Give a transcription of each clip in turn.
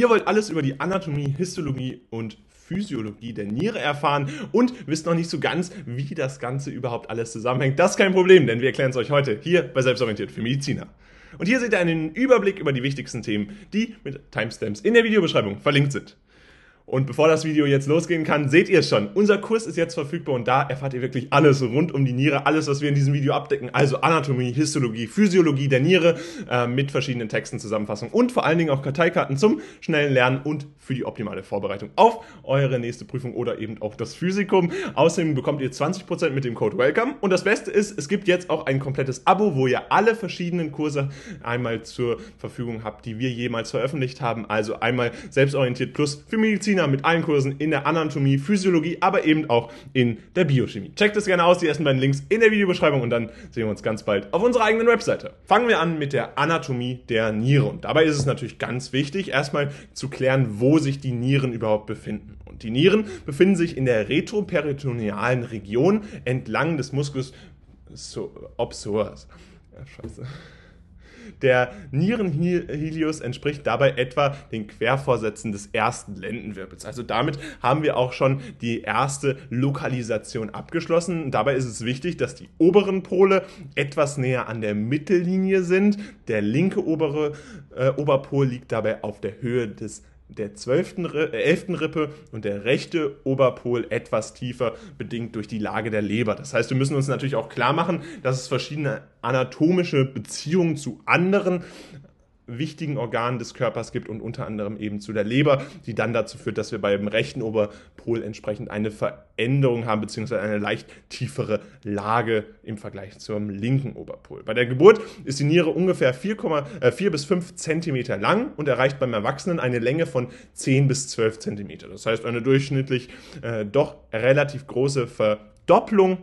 Ihr wollt alles über die Anatomie, Histologie und Physiologie der Niere erfahren und wisst noch nicht so ganz, wie das Ganze überhaupt alles zusammenhängt. Das ist kein Problem, denn wir erklären es euch heute hier bei Selbstorientiert für Mediziner. Und hier seht ihr einen Überblick über die wichtigsten Themen, die mit Timestamps in der Videobeschreibung verlinkt sind. Und bevor das Video jetzt losgehen kann, seht ihr es schon. Unser Kurs ist jetzt verfügbar und da erfahrt ihr wirklich alles rund um die Niere, alles, was wir in diesem Video abdecken. Also Anatomie, Histologie, Physiologie der Niere äh, mit verschiedenen Texten, Zusammenfassungen und vor allen Dingen auch Karteikarten zum schnellen Lernen und für die optimale Vorbereitung auf eure nächste Prüfung oder eben auch das Physikum. Außerdem bekommt ihr 20% mit dem Code WELCOME. Und das Beste ist, es gibt jetzt auch ein komplettes Abo, wo ihr alle verschiedenen Kurse einmal zur Verfügung habt, die wir jemals veröffentlicht haben. Also einmal Selbstorientiert Plus für Mediziner Mediziner mit allen Kursen in der Anatomie, Physiologie, aber eben auch in der Biochemie. Checkt es gerne aus, die ersten beiden Links in der Videobeschreibung und dann sehen wir uns ganz bald auf unserer eigenen Webseite. Fangen wir an mit der Anatomie der Niere und dabei ist es natürlich ganz wichtig, erstmal zu klären, wo sich die Nieren überhaupt befinden. Und die Nieren befinden sich in der retroperitonealen Region entlang des Musculus obsors. Ja, scheiße. Der Nierenhelios entspricht dabei etwa den Quervorsätzen des ersten Lendenwirbels. Also damit haben wir auch schon die erste Lokalisation abgeschlossen. Dabei ist es wichtig, dass die oberen Pole etwas näher an der Mittellinie sind. Der linke obere äh, Oberpol liegt dabei auf der Höhe des der 12., äh, 11. Rippe und der rechte Oberpol etwas tiefer, bedingt durch die Lage der Leber. Das heißt, wir müssen uns natürlich auch klar machen, dass es verschiedene anatomische Beziehungen zu anderen wichtigen Organen des Körpers gibt und unter anderem eben zu der Leber, die dann dazu führt, dass wir beim rechten Oberpol entsprechend eine Veränderung haben, beziehungsweise eine leicht tiefere Lage im Vergleich zum linken Oberpol. Bei der Geburt ist die Niere ungefähr 4, äh, 4 bis 5 Zentimeter lang und erreicht beim Erwachsenen eine Länge von 10 bis 12 Zentimeter. Das heißt, eine durchschnittlich äh, doch relativ große Verdopplung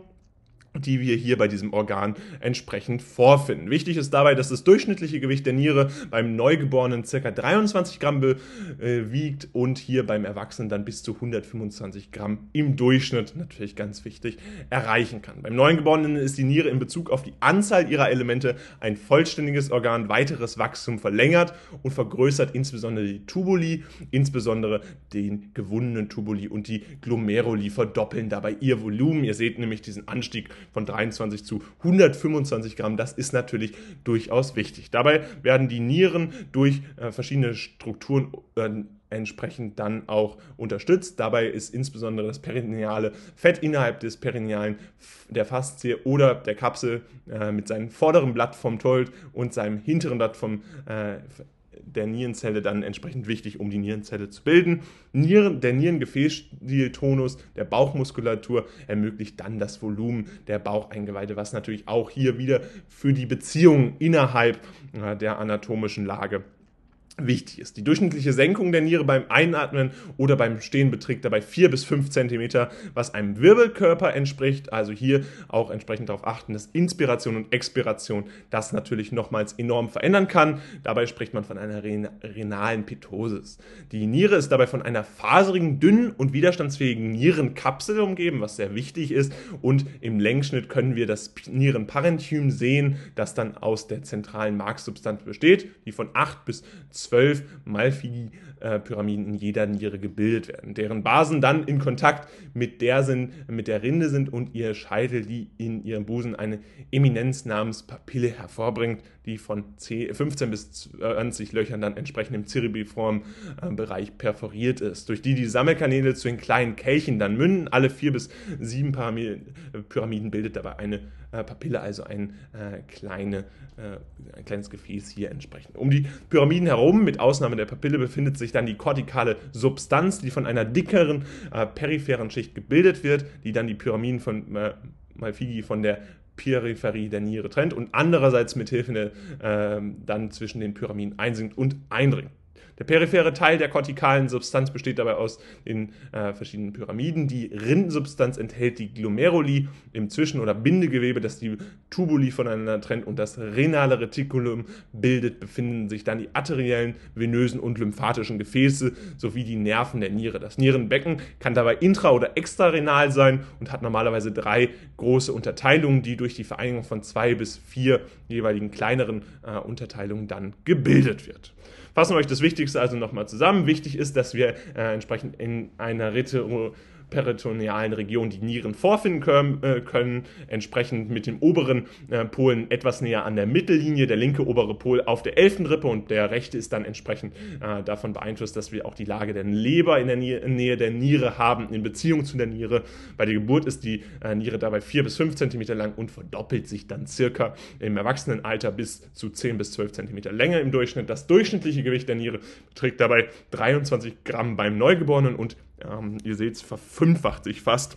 die wir hier bei diesem Organ entsprechend vorfinden. Wichtig ist dabei, dass das durchschnittliche Gewicht der Niere beim Neugeborenen ca. 23 Gramm äh, wiegt und hier beim Erwachsenen dann bis zu 125 Gramm im Durchschnitt, natürlich ganz wichtig, erreichen kann. Beim Neugeborenen ist die Niere in Bezug auf die Anzahl ihrer Elemente ein vollständiges Organ, weiteres Wachstum verlängert und vergrößert insbesondere die Tubuli, insbesondere den gewundenen Tubuli und die Glomeruli verdoppeln dabei ihr Volumen. Ihr seht nämlich diesen Anstieg von 23 zu 125 Gramm. Das ist natürlich durchaus wichtig. Dabei werden die Nieren durch äh, verschiedene Strukturen äh, entsprechend dann auch unterstützt. Dabei ist insbesondere das perineale Fett innerhalb des perinealen der Faszie oder der Kapsel äh, mit seinem vorderen Blatt vom Told und seinem hinteren Blatt vom äh, der Nierenzelle dann entsprechend wichtig, um die Nierenzelle zu bilden. Nieren, der Nierengefäßstiltonus der Bauchmuskulatur ermöglicht dann das Volumen der Baucheingeweide, was natürlich auch hier wieder für die Beziehung innerhalb äh, der anatomischen Lage wichtig ist. Die durchschnittliche Senkung der Niere beim Einatmen oder beim Stehen beträgt dabei 4 bis 5 cm, was einem Wirbelkörper entspricht. Also hier auch entsprechend darauf achten, dass Inspiration und Expiration das natürlich nochmals enorm verändern kann. Dabei spricht man von einer renalen Pitosis. Die Niere ist dabei von einer faserigen, dünnen und widerstandsfähigen Nierenkapsel umgeben, was sehr wichtig ist. Und im Längsschnitt können wir das Nierenparenchym sehen, das dann aus der zentralen Marksubstanz besteht, die von 8 bis 12 zwölf Malpighi-Pyramiden in jeder Niere gebildet werden, deren Basen dann in Kontakt mit der, sind, mit der Rinde sind und ihr Scheitel, die in ihrem Busen eine Eminenz namens Papille hervorbringt, die von 10, 15 bis 20 Löchern dann entsprechend im cerebriformen äh, Bereich perforiert ist, durch die die Sammelkanäle zu den kleinen Kelchen dann münden. Alle vier bis sieben Pyramiden bildet dabei eine äh, Papille, also ein, äh, kleine, äh, ein kleines Gefäß hier entsprechend. Um die Pyramiden herum, mit Ausnahme der Papille, befindet sich dann die kortikale Substanz, die von einer dickeren äh, peripheren Schicht gebildet wird, die dann die Pyramiden von äh, Malfigi von der Peripherie der Niere trennt und andererseits mithilfe der, äh, dann zwischen den Pyramiden einsinkt und eindringt. Der periphere Teil der kortikalen Substanz besteht dabei aus den äh, verschiedenen Pyramiden. Die Rindensubstanz enthält die Glomeruli im Zwischen- oder Bindegewebe, das die Tubuli voneinander trennt und das renale Reticulum bildet, befinden sich dann die arteriellen, venösen und lymphatischen Gefäße sowie die Nerven der Niere. Das Nierenbecken kann dabei intra- oder extrarenal sein und hat normalerweise drei große Unterteilungen, die durch die Vereinigung von zwei bis vier jeweiligen kleineren äh, Unterteilungen dann gebildet wird. Fassen wir euch das Wichtigste also nochmal zusammen. Wichtig ist, dass wir äh, entsprechend in einer Retro peritonealen Region die Nieren vorfinden können, äh, können entsprechend mit dem oberen äh, Polen etwas näher an der Mittellinie, der linke obere Pol auf der 11. Rippe und der rechte ist dann entsprechend äh, davon beeinflusst, dass wir auch die Lage der Leber in der Nähe der Niere haben, in Beziehung zu der Niere. Bei der Geburt ist die äh, Niere dabei 4 bis 5 cm lang und verdoppelt sich dann circa im Erwachsenenalter bis zu 10 bis 12 cm Länge im Durchschnitt. Das durchschnittliche Gewicht der Niere beträgt dabei 23 Gramm beim Neugeborenen und ähm, ihr seht, es verfünffacht sich fast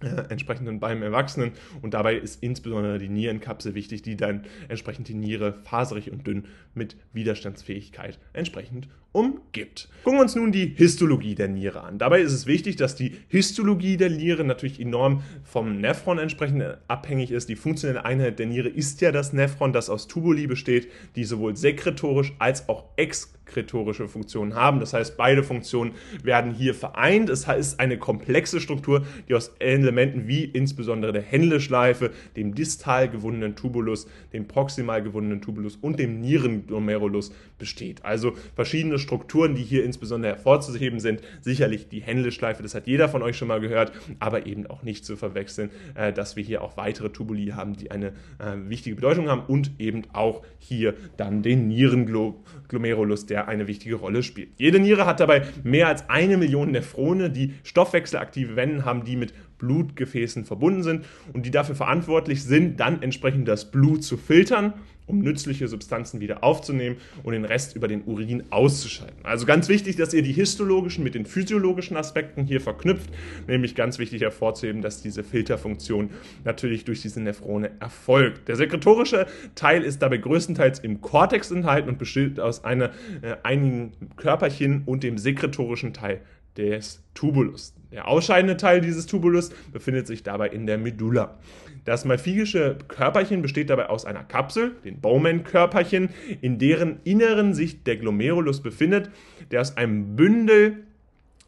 äh, entsprechend beim Erwachsenen und dabei ist insbesondere die Nierenkapsel wichtig, die dann entsprechend die Niere faserig und dünn mit Widerstandsfähigkeit entsprechend umgibt. Gucken wir uns nun die Histologie der Niere an. Dabei ist es wichtig, dass die Histologie der Niere natürlich enorm vom Nephron entsprechend abhängig ist. Die funktionelle Einheit der Niere ist ja das Nephron, das aus Tubuli besteht, die sowohl sekretorisch als auch exkretorische Funktionen haben. Das heißt, beide Funktionen werden hier vereint. Es ist eine komplexe Struktur, die aus Elementen wie insbesondere der Händelschleife, dem distal gewundenen Tubulus, dem proximal gewundenen Tubulus und dem Nierenglomerulus besteht. Also verschiedene Strukturen, die hier insbesondere hervorzuheben sind. Sicherlich die Händelschleife, das hat jeder von euch schon mal gehört, aber eben auch nicht zu verwechseln, äh, dass wir hier auch weitere Tubuli haben, die eine äh, wichtige Bedeutung haben und eben auch hier dann den Nierenglomerulus, der eine wichtige Rolle spielt. Jede Niere hat dabei mehr als eine Million Nephrone, die stoffwechselaktive Wände haben, die mit Blutgefäßen verbunden sind und die dafür verantwortlich sind, dann entsprechend das Blut zu filtern um nützliche Substanzen wieder aufzunehmen und den Rest über den Urin auszuscheiden. Also ganz wichtig, dass ihr die histologischen mit den physiologischen Aspekten hier verknüpft, nämlich ganz wichtig hervorzuheben, dass diese Filterfunktion natürlich durch diese Nephrone erfolgt. Der sekretorische Teil ist dabei größtenteils im Kortex enthalten und besteht aus einer, äh, einigen Körperchen und dem sekretorischen Teil des Tubulus. Der ausscheidende Teil dieses Tubulus befindet sich dabei in der Medulla. Das malfigische Körperchen besteht dabei aus einer Kapsel, den Bowman-Körperchen, in deren Inneren sich der Glomerulus befindet, der aus einem Bündel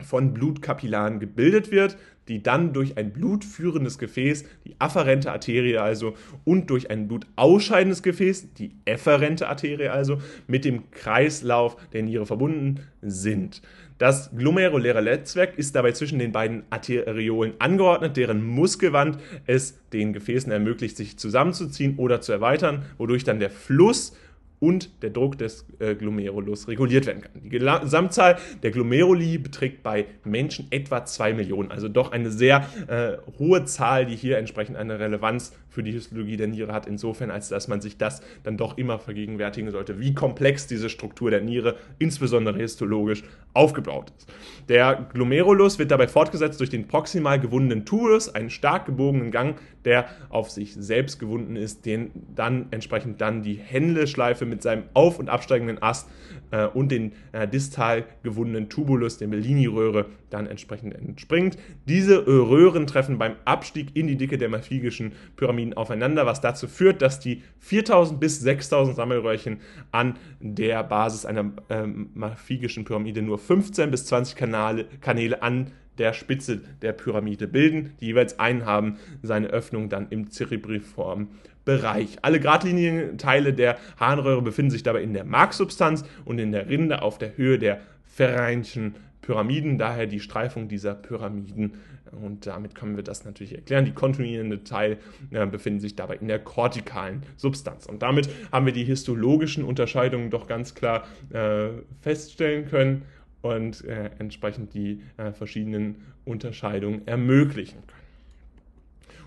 von Blutkapillaren gebildet wird, die dann durch ein blutführendes Gefäß, die afferente Arterie also, und durch ein blutausscheidendes Gefäß, die efferente Arterie also, mit dem Kreislauf der Niere verbunden sind. Das glomeruläre Netzwerk ist dabei zwischen den beiden Arteriolen angeordnet, deren Muskelwand es den Gefäßen ermöglicht, sich zusammenzuziehen oder zu erweitern, wodurch dann der Fluss und der Druck des äh, Glomerulus reguliert werden kann. Die Gesamtzahl der Glomeruli beträgt bei Menschen etwa 2 Millionen, also doch eine sehr äh, hohe Zahl, die hier entsprechend eine Relevanz für die Histologie der Niere hat, insofern als dass man sich das dann doch immer vergegenwärtigen sollte, wie komplex diese Struktur der Niere, insbesondere histologisch, aufgebaut ist. Der Glomerulus wird dabei fortgesetzt durch den proximal gewundenen Tubulus, einen stark gebogenen Gang, der auf sich selbst gewunden ist, den dann entsprechend dann die Händeschleife mit seinem auf- und absteigenden Ast äh, und den äh, distal gewundenen Tubulus, der Bellini-Röhre, dann entsprechend entspringt. Diese Röhren treffen beim Abstieg in die Dicke der maphigischen Pyramiden aufeinander, was dazu führt, dass die 4000 bis 6000 Sammelröhrchen an der Basis einer äh, maphigischen Pyramide nur 15 bis 20 Kanäle, Kanäle an der Spitze der Pyramide bilden. Die jeweils einen haben seine Öffnung dann im zerebriformen Bereich. Alle geradlinigen Teile der Harnröhre befinden sich dabei in der Marksubstanz und in der Rinde auf der Höhe der Ferreinschen Pyramiden, daher die Streifung dieser Pyramiden. Und damit können wir das natürlich erklären. Die kontinuierende Teil äh, befinden sich dabei in der kortikalen Substanz. Und damit haben wir die histologischen Unterscheidungen doch ganz klar äh, feststellen können und äh, entsprechend die äh, verschiedenen Unterscheidungen ermöglichen können.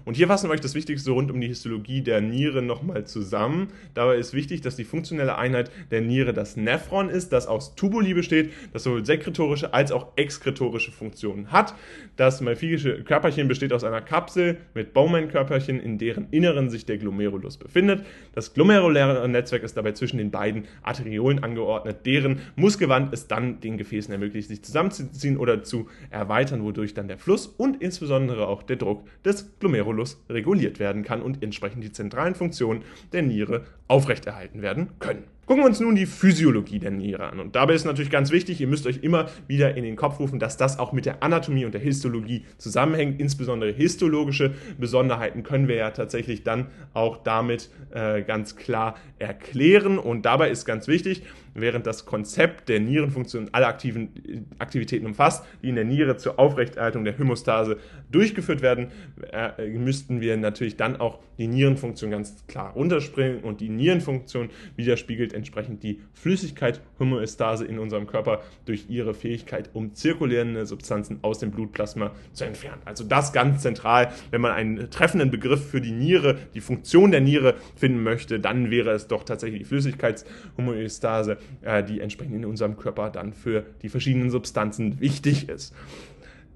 Und hier fassen wir euch das Wichtigste rund um die Histologie der Niere nochmal zusammen. Dabei ist wichtig, dass die funktionelle Einheit der Niere das Nephron ist, das aus Tubuli besteht, das sowohl sekretorische als auch exkretorische Funktionen hat. Das malfigische Körperchen besteht aus einer Kapsel mit Bowman-Körperchen, in deren Inneren sich der Glomerulus befindet. Das glomeruläre Netzwerk ist dabei zwischen den beiden Arteriolen angeordnet, deren Muskelwand es dann den Gefäßen ermöglicht, sich zusammenzuziehen oder zu erweitern, wodurch dann der Fluss und insbesondere auch der Druck des Glomerulus Glomerulus reguliert werden kann und entsprechend die zentralen Funktionen der Niere aufrechterhalten werden können. Gucken wir uns nun die Physiologie der Niere an. Und dabei ist natürlich ganz wichtig, ihr müsst euch immer wieder in den Kopf rufen, dass das auch mit der Anatomie und der Histologie zusammenhängt. Insbesondere histologische Besonderheiten können wir ja tatsächlich dann auch damit äh, ganz klar erklären. Und dabei ist ganz wichtig, während das Konzept der Nierenfunktion alle aktiven Aktivitäten umfasst, die in der Niere zur Aufrechterhaltung der Homostase durchgeführt werden, äh, müssten wir natürlich dann auch die Nierenfunktion ganz klar runterspringen und die Nierenfunktion widerspiegelt entsprechend die Flüssigkeit Homöostase in unserem Körper durch ihre Fähigkeit, um zirkulierende Substanzen aus dem Blutplasma zu entfernen. Also das ganz zentral, wenn man einen treffenden Begriff für die Niere, die Funktion der Niere finden möchte, dann wäre es doch tatsächlich die Flüssigkeitshomöostase, äh, die entsprechend in unserem Körper dann für die verschiedenen Substanzen wichtig ist.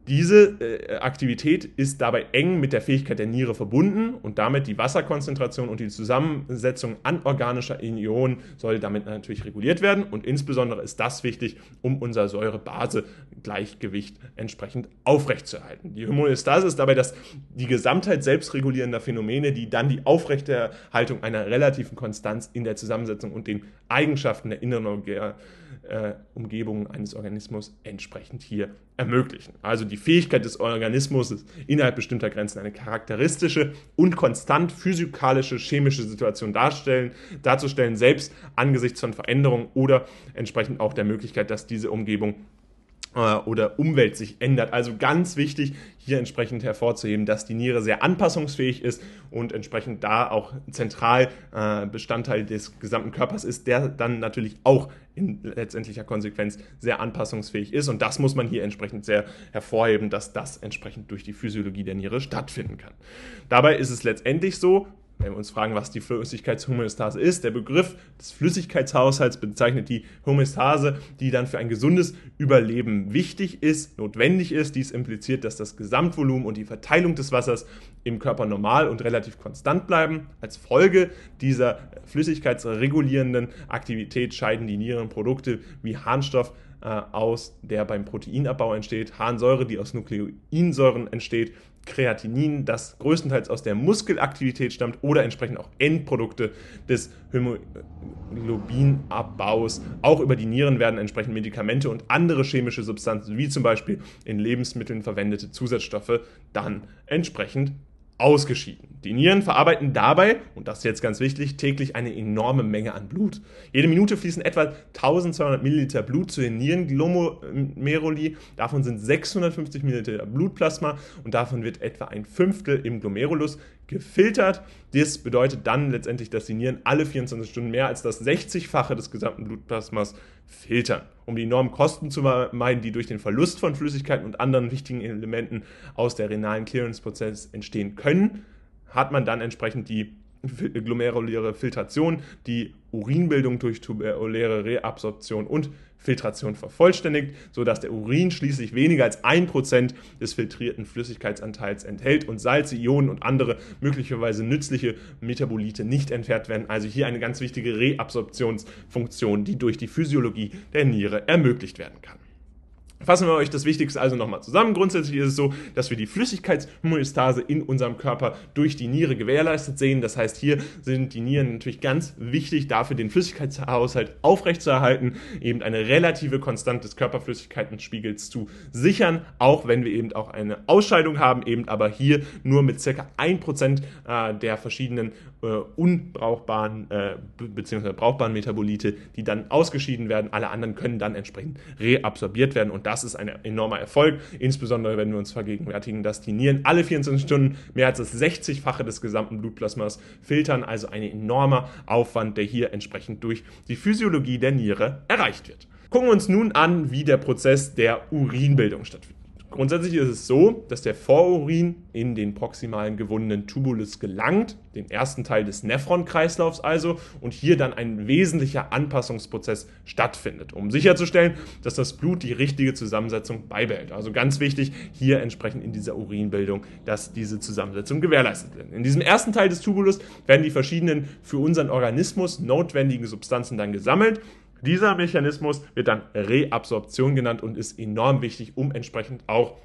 Diese äh, Aktivität ist dabei eng mit der Fähigkeit der Niere verbunden und damit die Wasserkonzentration und die Zusammensetzung anorganischer Ionen soll damit natürlich reguliert werden und insbesondere ist das wichtig, um unser Säure-Base-Gleichgewicht entsprechend aufrechtzuerhalten. Die Homöostase ist dabei das, die Gesamtheit selbstregulierender Phänomene, die dann die Aufrechterhaltung einer relativen Konstanz in der Zusammensetzung und den Eigenschaften der inneren äh, Umgebung eines Organismus entsprechend hier ermöglichen. Also die Fähigkeit des Organismus innerhalb bestimmter Grenzen eine charakteristische und konstant physikalische, chemische Situation darstellen, darzustellen, selbst angesichts von Veränderungen oder entsprechend auch der Möglichkeit, dass diese Umgebung oder Umwelt sich ändert. Also ganz wichtig, hier entsprechend hervorzuheben, dass die Niere sehr anpassungsfähig ist und entsprechend da auch zentral äh, Bestandteil des gesamten Körpers ist, der dann natürlich auch in letztendlicher Konsequenz sehr anpassungsfähig ist. Und das muss man hier entsprechend sehr hervorheben, dass das entsprechend durch die Physiologie der Niere stattfinden kann. Dabei ist es letztendlich so, wenn wir uns fragen, was die Flüssigkeitshomöostase ist, der Begriff des Flüssigkeitshaushalts bezeichnet die Homöostase, die dann für ein gesundes Überleben wichtig ist, notwendig ist. Dies impliziert, dass das Gesamtvolumen und die Verteilung des Wassers im Körper normal und relativ konstant bleiben. Als Folge dieser flüssigkeitsregulierenden Aktivität scheiden die Nierenprodukte wie Harnstoff äh, aus, der beim Proteinabbau entsteht, Harnsäure, die aus Nukleinsäuren entsteht, Kreatinin, das größtenteils aus der Muskelaktivität stammt oder entsprechend auch Endprodukte des Hämoglobinabbaus. Auch über die Nieren werden entsprechend Medikamente und andere chemische Substanzen, wie zum Beispiel in Lebensmitteln verwendete Zusatzstoffe, dann entsprechend ausgeschieden. Die Nieren verarbeiten dabei, und das ist jetzt ganz wichtig, täglich eine enorme Menge an Blut. Jede Minute fließen etwa 1200 Milliliter Blut zu den Nierenglomeruli. Davon sind 650 Milliliter Blutplasma und davon wird etwa ein Fünftel im Glomerulus gefiltert. Das bedeutet dann letztendlich, dass die Nieren alle 24 Stunden mehr als das 60-fache des gesamten Blutplasmas filtern. Um die enormen Kosten zu vermeiden, die durch den Verlust von Flüssigkeiten und anderen wichtigen Elementen aus der renalen Clearance-Prozess entstehen können, hat man dann entsprechend die glomeruläre Filtration, die Urinbildung durch tubuläre Reabsorption und Filtration vervollständigt, sodass der Urin schließlich weniger als 1% des filtrierten Flüssigkeitsanteils enthält und Salze, Ionen und andere möglicherweise nützliche Metabolite nicht entfernt werden. Also hier eine ganz wichtige Reabsorptionsfunktion, die durch die Physiologie der Niere ermöglicht werden kann. Fassen wir euch das Wichtigste also nochmal zusammen. Grundsätzlich ist es so, dass wir die Flüssigkeitshomöostase in unserem Körper durch die Niere gewährleistet sehen. Das heißt, hier sind die Nieren natürlich ganz wichtig dafür, den Flüssigkeitshaushalt aufrechtzuerhalten, eben eine relative Konstante des Körperflüssigkeitenspiegels zu sichern, auch wenn wir eben auch eine Ausscheidung haben, eben aber hier nur mit circa 1% äh, der verschiedenen äh, unbrauchbaren äh, bzw. brauchbaren Metabolite, die dann ausgeschieden werden. Alle anderen können dann entsprechend reabsorbiert werden und das ist ein enormer Erfolg, insbesondere wenn wir uns vergegenwärtigen, dass die Nieren alle 24 Stunden mehr als das 60-fache des gesamten Blutplasmas filtern, also ein enormer Aufwand, der hier entsprechend durch die Physiologie der Niere erreicht wird. Gucken wir uns nun an, wie der Prozess der Urinbildung stattfindet. Grundsätzlich ist es so, dass der Vorurin in den proximalen gewundenen Tubulus gelangt, den ersten Teil des Nephron-Kreislaufs also, und hier dann ein wesentlicher Anpassungsprozess stattfindet, um sicherzustellen, dass das Blut die richtige Zusammensetzung beibehält. Also ganz wichtig, hier entsprechend in dieser Urinbildung, dass diese Zusammensetzung gewährleistet wird. In diesem ersten Teil des Tubulus werden die verschiedenen für unseren Organismus notwendigen Substanzen dann gesammelt dieser Mechanismus wird dann Reabsorption genannt und ist enorm wichtig, um entsprechend auch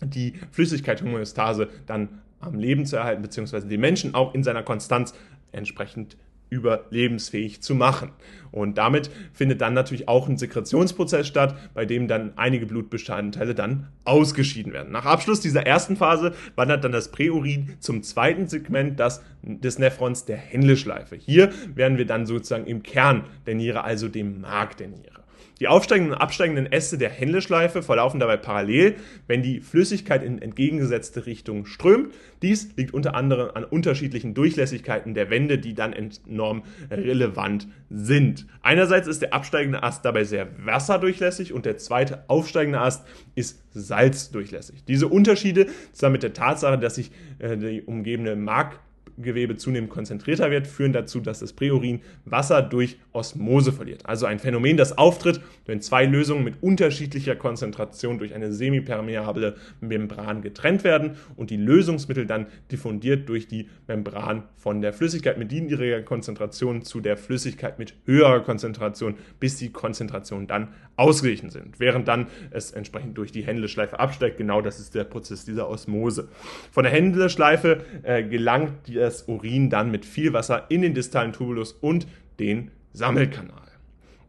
die Flüssigkeit-Homöostase dann am Leben zu erhalten, beziehungsweise den Menschen auch in seiner Konstanz entsprechend überlebensfähig zu machen. Und damit findet dann natürlich auch ein Sekretionsprozess statt, bei dem dann einige Blutbestandteile dann ausgeschieden werden. Nach Abschluss dieser ersten Phase wandert dann das Präurin zum zweiten Segment das, des Nephrons der Händelschleife. Hier werden wir dann sozusagen im Kern der Niere, also dem Mark der Niere. Die aufsteigenden und absteigenden Äste der Händelschleife verlaufen dabei parallel, wenn die Flüssigkeit in entgegengesetzte Richtung strömt. Dies liegt unter anderem an unterschiedlichen Durchlässigkeiten der Wände, die dann enorm relevant sind. Einerseits ist der absteigende Ast dabei sehr wasserdurchlässig und der zweite aufsteigende Ast ist salzdurchlässig. Diese Unterschiede zusammen mit der Tatsache, dass sich äh, die umgebende Mark Gewebe zunehmend konzentrierter wird, führen dazu, dass das Präurin Wasser durch Osmose verliert. Also ein Phänomen, das auftritt, wenn zwei Lösungen mit unterschiedlicher Konzentration durch eine semipermeable Membran getrennt werden und die Lösungsmittel dann diffundiert durch die Membran von der Flüssigkeit mit niedriger Konzentration zu der Flüssigkeit mit höherer Konzentration, bis die Konzentrationen dann ausgeglichen sind, während dann es entsprechend durch die Händelschleife absteigt. Genau das ist der Prozess dieser Osmose. Von der Händelschleife äh, gelangt das Urin dann mit viel Wasser in den distalen Tubulus und den Sammelkanal.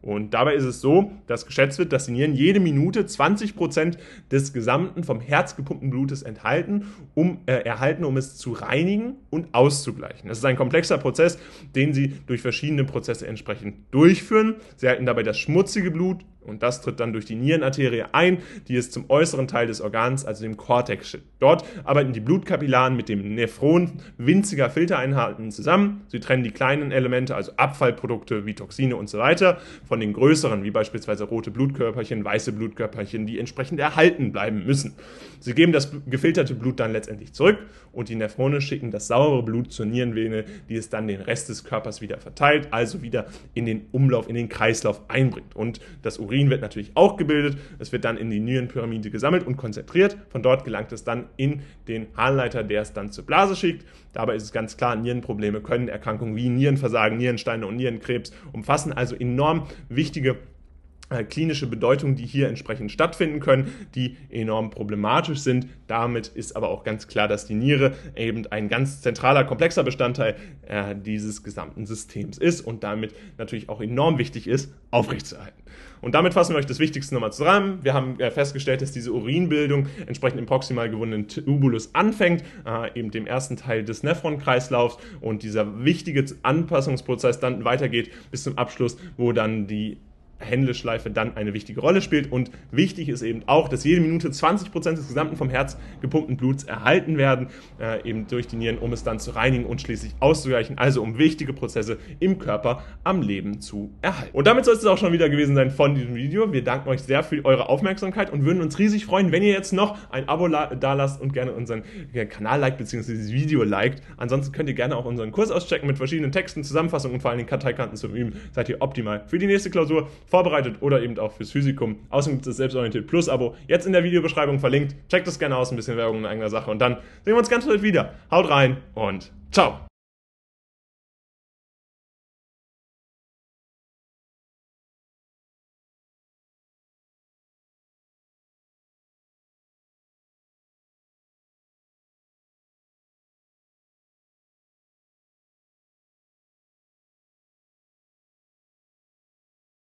Und dabei ist es so, dass geschätzt wird, dass die Nieren jede Minute 20 Prozent des gesamten vom Herz gepumpten Blutes enthalten, um, äh, erhalten, um es zu reinigen und auszugleichen. Das ist ein komplexer Prozess, den sie durch verschiedene Prozesse entsprechend durchführen. Sie halten dabei das schmutzige Blut und das tritt dann durch die Nierenarterie ein, die es zum äußeren Teil des Organs, also dem Cortex. Dort arbeiten die Blutkapillaren mit dem Nephron winziger Filtereinheiten zusammen. Sie trennen die kleinen Elemente, also Abfallprodukte wie Toxine und so weiter, von den größeren, wie beispielsweise rote Blutkörperchen, weiße Blutkörperchen, die entsprechend erhalten bleiben müssen. Sie geben das gefilterte Blut dann letztendlich zurück und die Nephrone schicken das saure Blut zur Nierenvene, die es dann den Rest des Körpers wieder verteilt, also wieder in den Umlauf, in den Kreislauf einbringt. Und das Urin wird natürlich auch gebildet. Es wird dann in die Nierenpyramide gesammelt und konzentriert. Von dort gelangt es dann in den Harnleiter, der es dann zur Blase schickt. Dabei ist es ganz klar, Nierenprobleme können Erkrankungen wie Nierenversagen, Nierensteine und Nierenkrebs umfassen. Also enorm wichtige klinische Bedeutung, die hier entsprechend stattfinden können, die enorm problematisch sind. Damit ist aber auch ganz klar, dass die Niere eben ein ganz zentraler, komplexer Bestandteil äh, dieses gesamten Systems ist und damit natürlich auch enorm wichtig ist, aufrechtzuerhalten. Und damit fassen wir euch das Wichtigste nochmal zusammen. Wir haben äh, festgestellt, dass diese Urinbildung entsprechend im proximal gewundenen Tubulus anfängt, äh, eben dem ersten Teil des Nephron-Kreislaufs und dieser wichtige Anpassungsprozess dann weitergeht bis zum Abschluss, wo dann die Händelschleife dann eine wichtige Rolle spielt. Und wichtig ist eben auch, dass jede Minute 20% des gesamten vom Herz gepumpten Bluts erhalten werden, äh, eben durch die Nieren, um es dann zu reinigen und schließlich auszugleichen. Also um wichtige Prozesse im Körper am Leben zu erhalten. Und damit soll es auch schon wieder gewesen sein von diesem Video. Wir danken euch sehr für eure Aufmerksamkeit und würden uns riesig freuen, wenn ihr jetzt noch ein Abo da lasst und gerne unseren Kanal liked bzw. dieses Video liked. Ansonsten könnt ihr gerne auch unseren Kurs auschecken mit verschiedenen Texten, Zusammenfassungen und vor allen Dingen Karteikarten zum Üben. Seid ihr optimal für die nächste Klausur vorbereitet oder eben auch fürs Physikum. Außerdem gibt es das Selbstorientiert Plus Abo, jetzt in der Videobeschreibung verlinkt. Checkt das gerne aus, ein bisschen Werbung in eigener Sache und dann sehen wir uns ganz bald wieder. Haut rein und ciao!